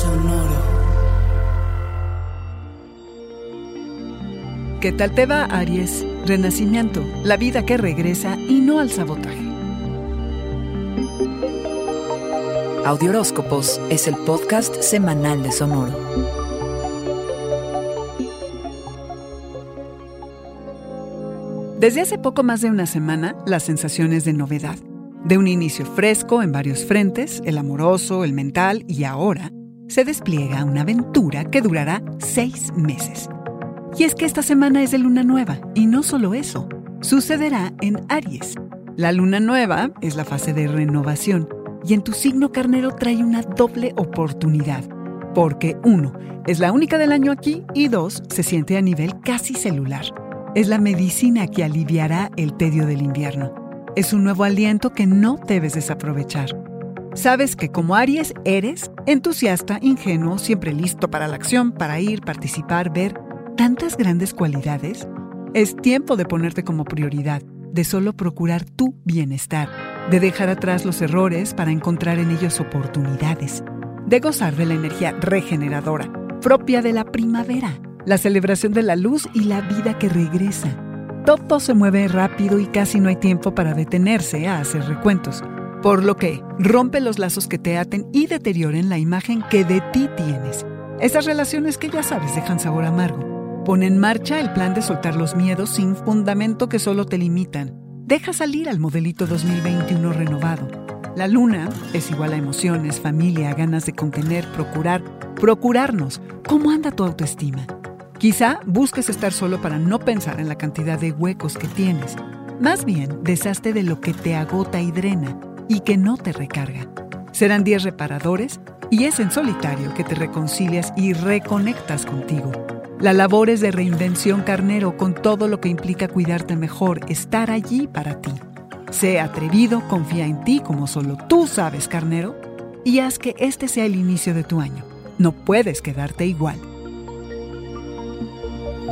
Sonoro. ¿Qué tal te va, Aries? Renacimiento, la vida que regresa y no al sabotaje. Audioróscopos es el podcast semanal de Sonoro. Desde hace poco más de una semana, las sensaciones de novedad. De un inicio fresco en varios frentes, el amoroso, el mental y ahora, se despliega una aventura que durará seis meses. Y es que esta semana es de luna nueva, y no solo eso, sucederá en Aries. La luna nueva es la fase de renovación, y en tu signo carnero trae una doble oportunidad, porque uno, es la única del año aquí, y dos, se siente a nivel casi celular. Es la medicina que aliviará el tedio del invierno. Es un nuevo aliento que no debes desaprovechar. Sabes que como Aries eres entusiasta, ingenuo, siempre listo para la acción, para ir, participar, ver tantas grandes cualidades. Es tiempo de ponerte como prioridad, de solo procurar tu bienestar, de dejar atrás los errores para encontrar en ellos oportunidades, de gozar de la energía regeneradora propia de la primavera la celebración de la luz y la vida que regresa. Todo se mueve rápido y casi no hay tiempo para detenerse a hacer recuentos, por lo que rompe los lazos que te aten y deterioren la imagen que de ti tienes. Esas relaciones que ya sabes dejan sabor amargo. Pon en marcha el plan de soltar los miedos sin fundamento que solo te limitan. Deja salir al modelito 2021 renovado. La luna es igual a emociones, familia, ganas de contener, procurar, procurarnos. ¿Cómo anda tu autoestima? Quizá busques estar solo para no pensar en la cantidad de huecos que tienes. Más bien, deshazte de lo que te agota y drena y que no te recarga. Serán días reparadores y es en solitario que te reconcilias y reconectas contigo. La labor es de reinvención carnero con todo lo que implica cuidarte mejor, estar allí para ti. Sé atrevido, confía en ti como solo tú sabes, carnero, y haz que este sea el inicio de tu año. No puedes quedarte igual.